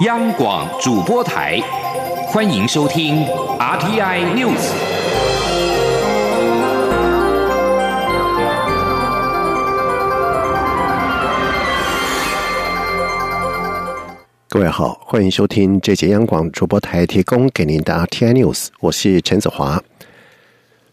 央广主播台，欢迎收听 RTI News。各位好，欢迎收听这节央广主播台提供给您的 RTI News，我是陈子华。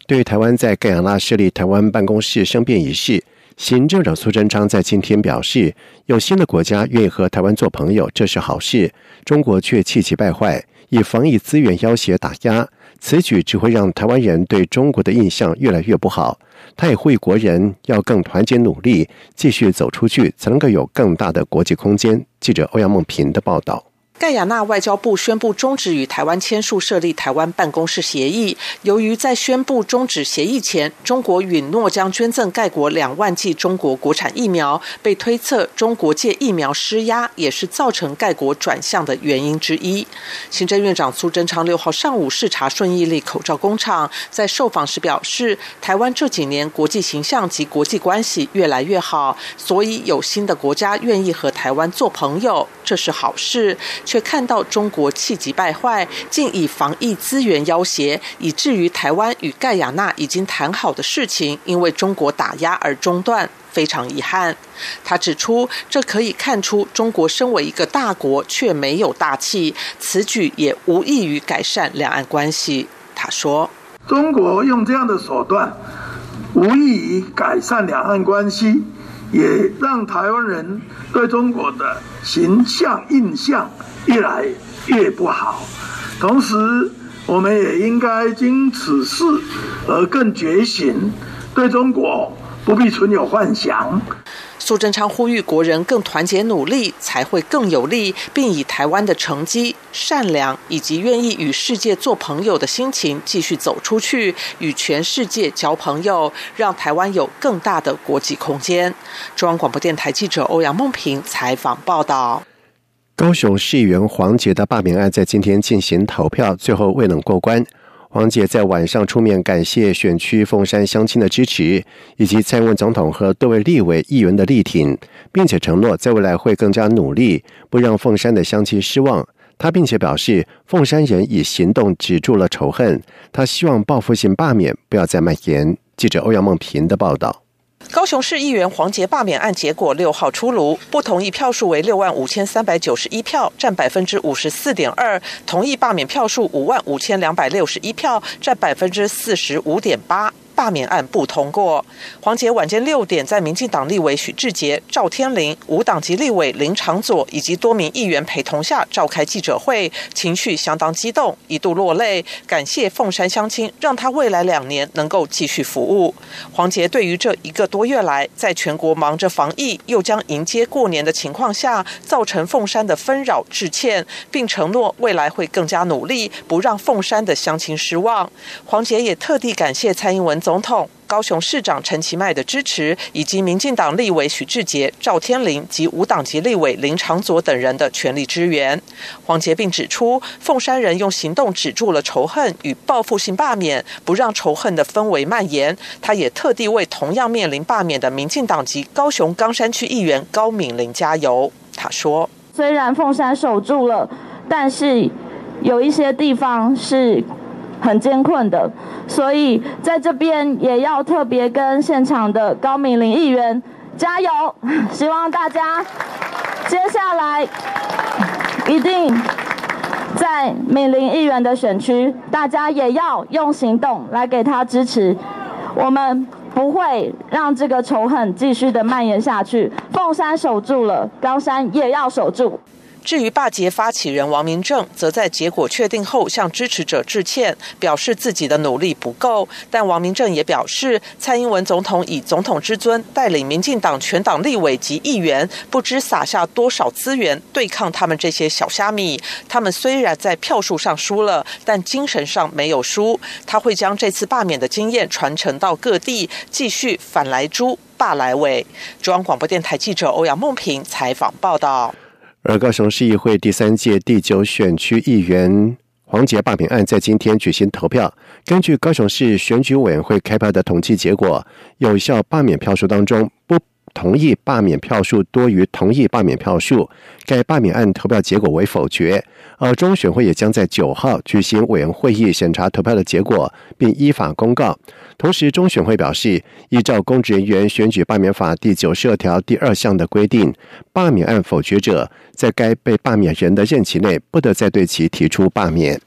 对于台湾在盖亚纳设立台湾办公室生变一事，行政长苏贞昌在今天表示，有新的国家愿意和台湾做朋友，这是好事。中国却气急败坏，以防疫资源要挟打压，此举只会让台湾人对中国的印象越来越不好。他也呼吁国人要更团结努力，继续走出去，才能够有更大的国际空间。记者欧阳梦平的报道。盖亚纳外交部宣布终止与台湾签署设立台湾办公室协议。由于在宣布终止协议前，中国允诺将捐赠盖国两万剂中国国产疫苗，被推测中国借疫苗施压也是造成盖国转向的原因之一。行政院长苏贞昌六号上午视察顺义利口罩工厂，在受访时表示，台湾这几年国际形象及国际关系越来越好，所以有新的国家愿意和台湾做朋友，这是好事。却看到中国气急败坏，竟以防疫资源要挟，以至于台湾与盖亚纳已经谈好的事情，因为中国打压而中断，非常遗憾。他指出，这可以看出中国身为一个大国却没有大气，此举也无异于改善两岸关系。他说：“中国用这样的手段，无异于改善两岸关系，也让台湾人对中国的形象印象。”越来越不好，同时我们也应该经此事而更觉醒，对中国不必存有幻想。苏贞昌呼吁国人更团结努力，才会更有利，并以台湾的成绩、善良以及愿意与世界做朋友的心情，继续走出去，与全世界交朋友，让台湾有更大的国际空间。中央广播电台记者欧阳梦平采访报道。高雄市议员黄杰的罢免案在今天进行投票，最后未能过关。黄杰在晚上出面感谢选区凤山乡亲的支持，以及蔡英文总统和多位立委议员的力挺，并且承诺在未来会更加努力，不让凤山的乡亲失望。他并且表示，凤山人以行动止住了仇恨，他希望报复性罢免不要再蔓延。记者欧阳梦平的报道。高雄市议员黄杰罢免案结果六号出炉，不同意票数为六万五千三百九十一票，占百分之五十四点二；同意罢免票数五万五千两百六十一票，占百分之四十五点八。罢免案不通过。黄杰晚间六点，在民进党立委许志杰、赵天麟、无党籍立委林长佐以及多名议员陪同下召开记者会，情绪相当激动，一度落泪，感谢凤山乡亲，让他未来两年能够继续服务。黄杰对于这一个多月来，在全国忙着防疫，又将迎接过年的情况下，造成凤山的纷扰致歉，并承诺未来会更加努力，不让凤山的乡亲失望。黄杰也特地感谢蔡英文总。总统、高雄市长陈其迈的支持，以及民进党立委许志杰、赵天麟及无党籍立委林长佐等人的全力支援。黄杰并指出，凤山人用行动止住了仇恨与报复性罢免，不让仇恨的氛围蔓延。他也特地为同样面临罢免的民进党籍高雄冈山区议员高敏玲加油。他说：“虽然凤山守住了，但是有一些地方是。”很艰困的，所以在这边也要特别跟现场的高敏玲议员加油，希望大家接下来一定在敏玲议员的选区，大家也要用行动来给他支持，我们不会让这个仇恨继续的蔓延下去。凤山守住了，高山也要守住。至于罢捷发起人王明正，则在结果确定后向支持者致歉，表示自己的努力不够。但王明正也表示，蔡英文总统以总统之尊带领民进党全党立委及议员，不知撒下多少资源对抗他们这些小虾米。他们虽然在票数上输了，但精神上没有输。他会将这次罢免的经验传承到各地，继续反来猪罢来伟。中央广播电台记者欧阳梦平采访报道。而高雄市议会第三届第九选区议员黄杰罢免案在今天举行投票。根据高雄市选举委员会开票的统计结果，有效罢免票数当中不。同意罢免票数多于同意罢免票数，该罢免案投票结果为否决。而中选会也将在九号举行委员会议审查投票的结果，并依法公告。同时，中选会表示，依照《公职人员选举罢免法》第九十二条第二项的规定，罢免案否决者在该被罢免人的任期内不得再对其提出罢免。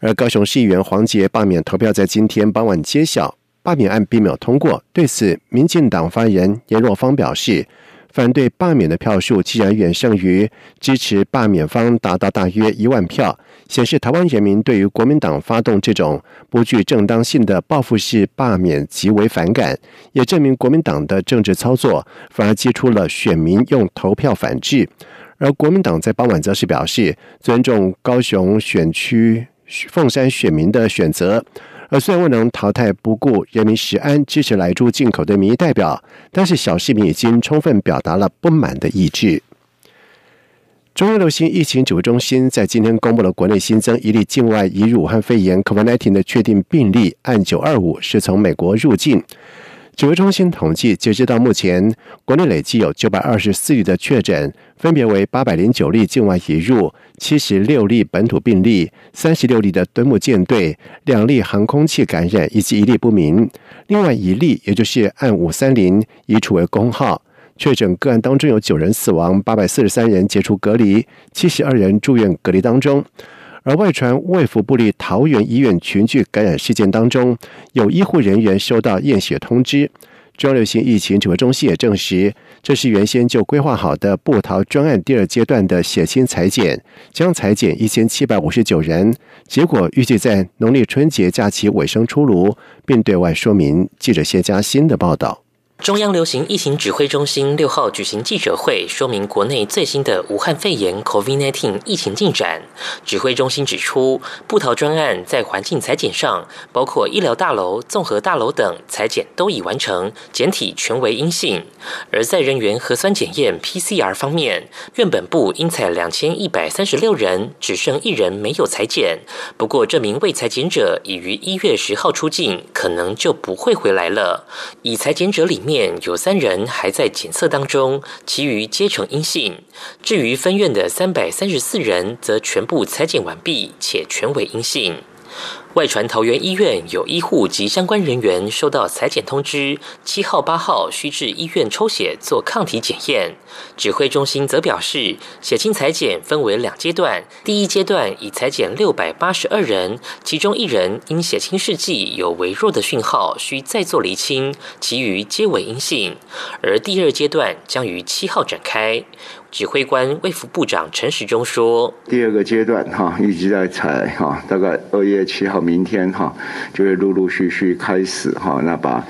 而高雄市议员黄杰罢免投票在今天傍晚揭晓。罢免案并没有通过，对此，民进党发言人严若芳表示，反对罢免的票数既然远胜于支持罢免方，达到大约一万票，显示台湾人民对于国民党发动这种不具正当性的报复式罢免极为反感，也证明国民党的政治操作反而激出了选民用投票反制。而国民党在傍晚则是表示，尊重高雄选区凤山选民的选择。而虽然未能淘汰不顾人民食安、支持来猪进口的民意代表，但是小市民已经充分表达了不满的意志。中央流行疫情指挥中心在今天公布了国内新增一例境外移入武汉肺炎 （COVID-19） 的确定病例，按九二五是从美国入境。指挥中心统计，截止到目前，国内累计有九百二十四例的确诊，分别为八百零九例境外移入、七十六例本土病例、三十六例的敦睦舰队、两例航空器感染以及一例不明。另外一例，也就是按五三零移除为公号。确诊个案当中有九人死亡，八百四十三人解除隔离，七十二人住院隔离当中。而外传卫福部立桃园医院群聚感染事件当中，有医护人员收到验血通知。中流行疫情指挥中心也证实，这是原先就规划好的布桃专案第二阶段的血清裁剪，将裁剪一千七百五十九人，结果预计在农历春节假期尾声出炉，并对外说明。记者谢佳欣的报道。中央流行疫情指挥中心六号举行记者会，说明国内最新的武汉肺炎 （COVID-19） 疫情进展。指挥中心指出，布桃专案在环境裁剪上，包括医疗大楼、综合大楼等裁剪都已完成，检体全为阴性；而在人员核酸检验 （PCR） 方面，院本部应采两千一百三十六人，只剩一人没有裁剪。不过，这名未裁剪者已于一月十号出境，可能就不会回来了。已裁剪者里面有三人还在检测当中，其余皆呈阴性。至于分院的三百三十四人，则全部裁剪完毕，且全为阴性。外传桃园医院有医护及相关人员收到裁剪通知，七号、八号需至医院抽血做抗体检验。指挥中心则表示，血清裁剪分为两阶段，第一阶段已裁剪六百八十二人，其中一人因血清试剂有微弱的讯号，需再做厘清，其余皆为阴性。而第二阶段将于七号展开。指挥官卫福部长陈时中说：“第二个阶段哈，一直在采哈，大概二月七号明天哈，就会陆陆续续开始哈，那把。”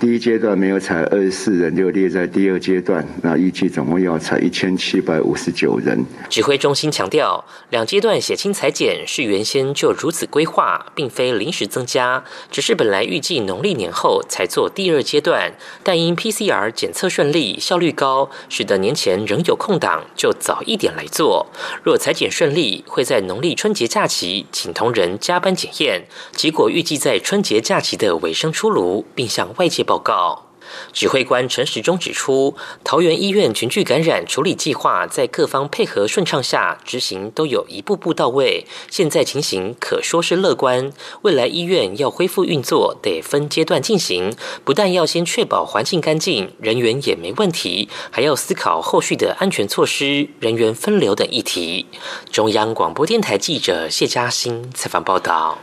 第一阶段没有采二十四人，就列在第二阶段。那预计总共要采一千七百五十九人。指挥中心强调，两阶段血清裁剪是原先就如此规划，并非临时增加，只是本来预计农历年后才做第二阶段，但因 PCR 检测顺利、效率高，使得年前仍有空档，就早一点来做。若裁剪顺利，会在农历春节假期请同仁加班检验，结果预计在春节假期的尾声出炉，并向外界。报告指挥官陈时中指出，桃园医院群聚感染处理计划在各方配合顺畅下执行，都有一步步到位。现在情形可说是乐观。未来医院要恢复运作，得分阶段进行，不但要先确保环境干净、人员也没问题，还要思考后续的安全措施、人员分流等议题。中央广播电台记者谢嘉欣采访报道。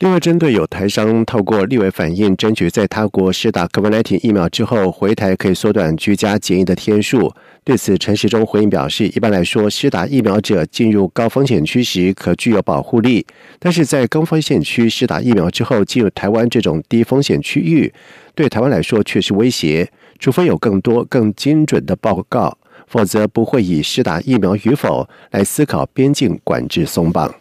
另外，针对有台商透过立委反映，争取在他国施打 COVID-19 疫苗之后回台可以缩短居家检疫的天数，对此陈时中回应表示，一般来说，施打疫苗者进入高风险区时可具有保护力，但是在高风险区施打疫苗之后进入台湾这种低风险区域，对台湾来说却是威胁，除非有更多更精准的报告，否则不会以施打疫苗与否来思考边境管制松绑。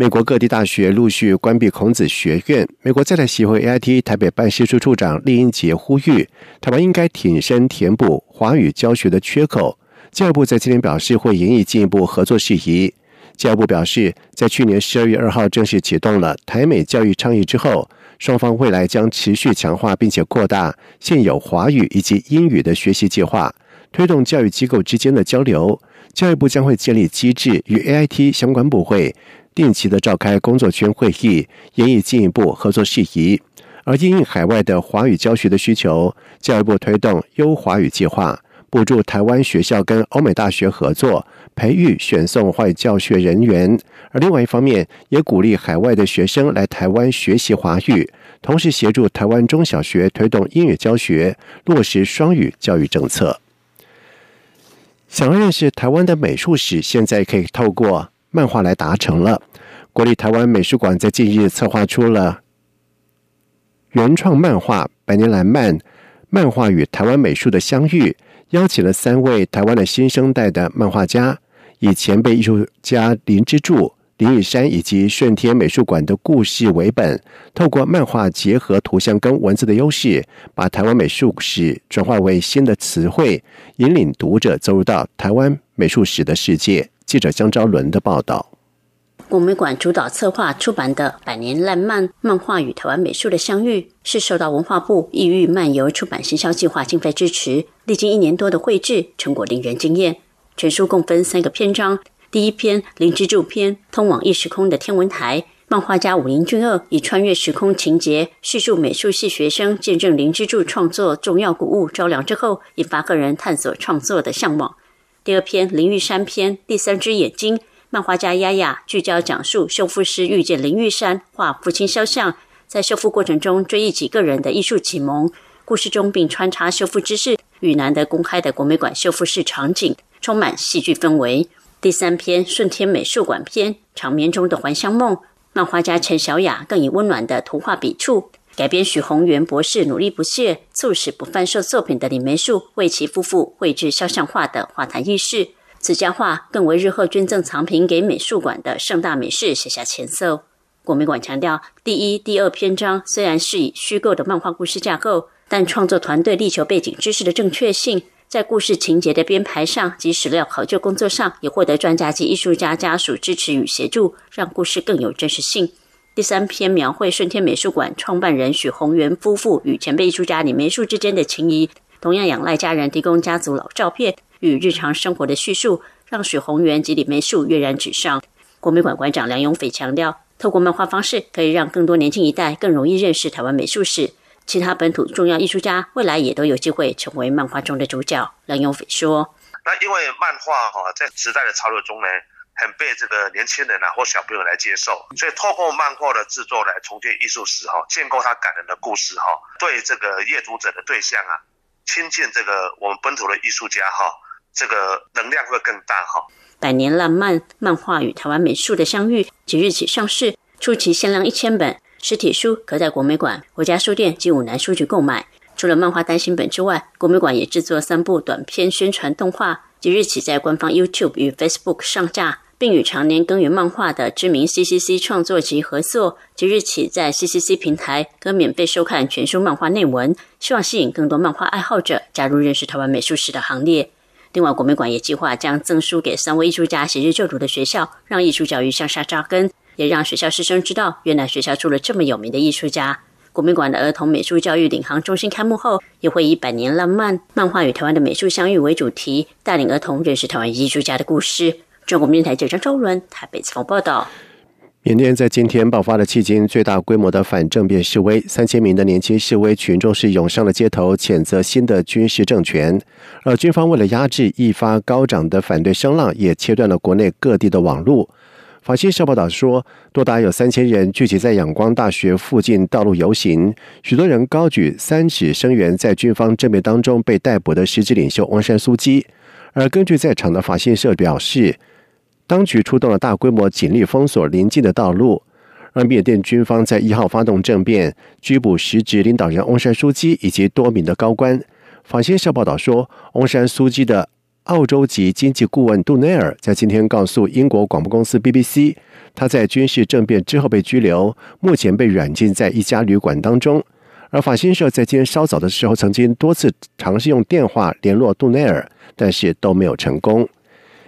美国各地大学陆续关闭孔子学院。美国在台协会 AIT 台北办事处处长厉英杰呼吁，台湾应该挺身填补华语教学的缺口。教育部在今天表示，会研议进一步合作事宜。教育部表示，在去年十二月二号正式启动了台美教育倡议之后，双方未来将持续强化并且扩大现有华语以及英语的学习计划，推动教育机构之间的交流。教育部将会建立机制，与 AIT 相关部会定期的召开工作圈会议，研议进一步合作事宜。而因应海外的华语教学的需求，教育部推动优华语计划，补助台湾学校跟欧美大学合作，培育选送华语教学人员。而另外一方面，也鼓励海外的学生来台湾学习华语，同时协助台湾中小学推动英语教学，落实双语教育政策。想要认识台湾的美术史，现在可以透过漫画来达成了。国立台湾美术馆在近日策划出了原创漫画《百年来漫漫画与台湾美术的相遇》，邀请了三位台湾的新生代的漫画家，以前辈艺术家林之助。林雨山以及顺天美术馆的故事为本，透过漫画结合图像跟文字的优势，把台湾美术史转化为新的词汇，引领读者走入到台湾美术史的世界。记者江昭伦的报道。国美馆主导策划出版的《百年烂漫漫画与台湾美术的相遇》，是受到文化部异域漫游出版行销计划经费支持，历经一年多的绘制，成果令人惊艳。全书共分三个篇章。第一篇《灵之助篇》通往异时空的天文台，漫画家武林俊二以穿越时空情节叙述美术系学生见证灵之助创作重要古物招凉之后，引发个人探索创作的向往。第二篇《林玉山篇》第三只眼睛，漫画家丫丫聚焦讲述修复师遇见林玉山画父亲肖像，在修复过程中追忆几个人的艺术启蒙，故事中并穿插修复知识与难得公开的国美馆修复室场景，充满戏剧氛围。第三篇《顺天美术馆篇》长眠中的还乡梦，漫画家陈小雅更以温暖的图画笔触改编许宏源博士努力不懈促使不贩售作品的李梅树为其夫妇绘制肖像画的画坛轶事。此家画更为日后捐赠藏品给美术馆的盛大美事写下前奏。国美馆强调，第一、第二篇章虽然是以虚构的漫画故事架构，但创作团队力求背景知识的正确性。在故事情节的编排上及史料考究工作上，也获得专家及艺术家家属支持与协助，让故事更有真实性。第三篇描绘顺天美术馆创办人许宏源夫妇与前辈艺术家李梅树之间的情谊，同样仰赖家人提供家族老照片与日常生活的叙述，让许宏源及李梅树跃然纸上。国美馆馆长梁永斐强调，透过漫画方式，可以让更多年轻一代更容易认识台湾美术史。其他本土重要艺术家未来也都有机会成为漫画中的主角。梁永斐说：“那因为漫画哈在时代的潮流中呢，很被这个年轻人啊或小朋友来接受，所以透过漫画的制作来重建艺术史哈，建构它感人的故事哈，对这个阅读者的对象啊，亲近这个我们本土的艺术家哈，这个能量会更大哈。”百年浪漫漫画与台湾美术的相遇，即日起上市，初期限量一千本。实体书可在国美馆、国家书店及五南书局购买。除了漫画单行本之外，国美馆也制作三部短片宣传动画，即日起在官方 YouTube 与 Facebook 上架，并与常年耕耘漫画的知名 CCC 创作集合作。即日起在 CCC 平台可免费收看全书漫画内文，希望吸引更多漫画爱好者加入认识台湾美术史的行列。另外，国美馆也计划将赠书给三位艺术家昔日就读的学校，让艺术教育向下扎根。也让学校师生知道，原来学校出了这么有名的艺术家。国美馆的儿童美术教育领航中心开幕后，也会以“百年浪漫漫画与台湾的美术相遇”为主题，带领儿童认识台湾艺术家的故事。中国电台记者周伦台北采访报道。缅甸在今天爆发了迄今最大规模的反政变示威，三千名的年轻示威群众是涌上了街头，谴责新的军事政权。而军方为了压制一发高涨的反对声浪，也切断了国内各地的网络。法新社报道说，多达有三千人聚集在仰光大学附近道路游行，许多人高举三尺声援在军方政变当中被逮捕的实质领袖翁山苏基。而根据在场的法新社表示，当局出动了大规模警力封锁临近的道路，而缅甸军方在一号发动政变，拘捕实职领导人翁山苏基以及多名的高官。法新社报道说，翁山苏基的。澳洲籍经济顾问杜内尔在今天告诉英国广播公司 BBC，他在军事政变之后被拘留，目前被软禁在一家旅馆当中。而法新社在今天稍早的时候，曾经多次尝试用电话联络杜内尔，但是都没有成功。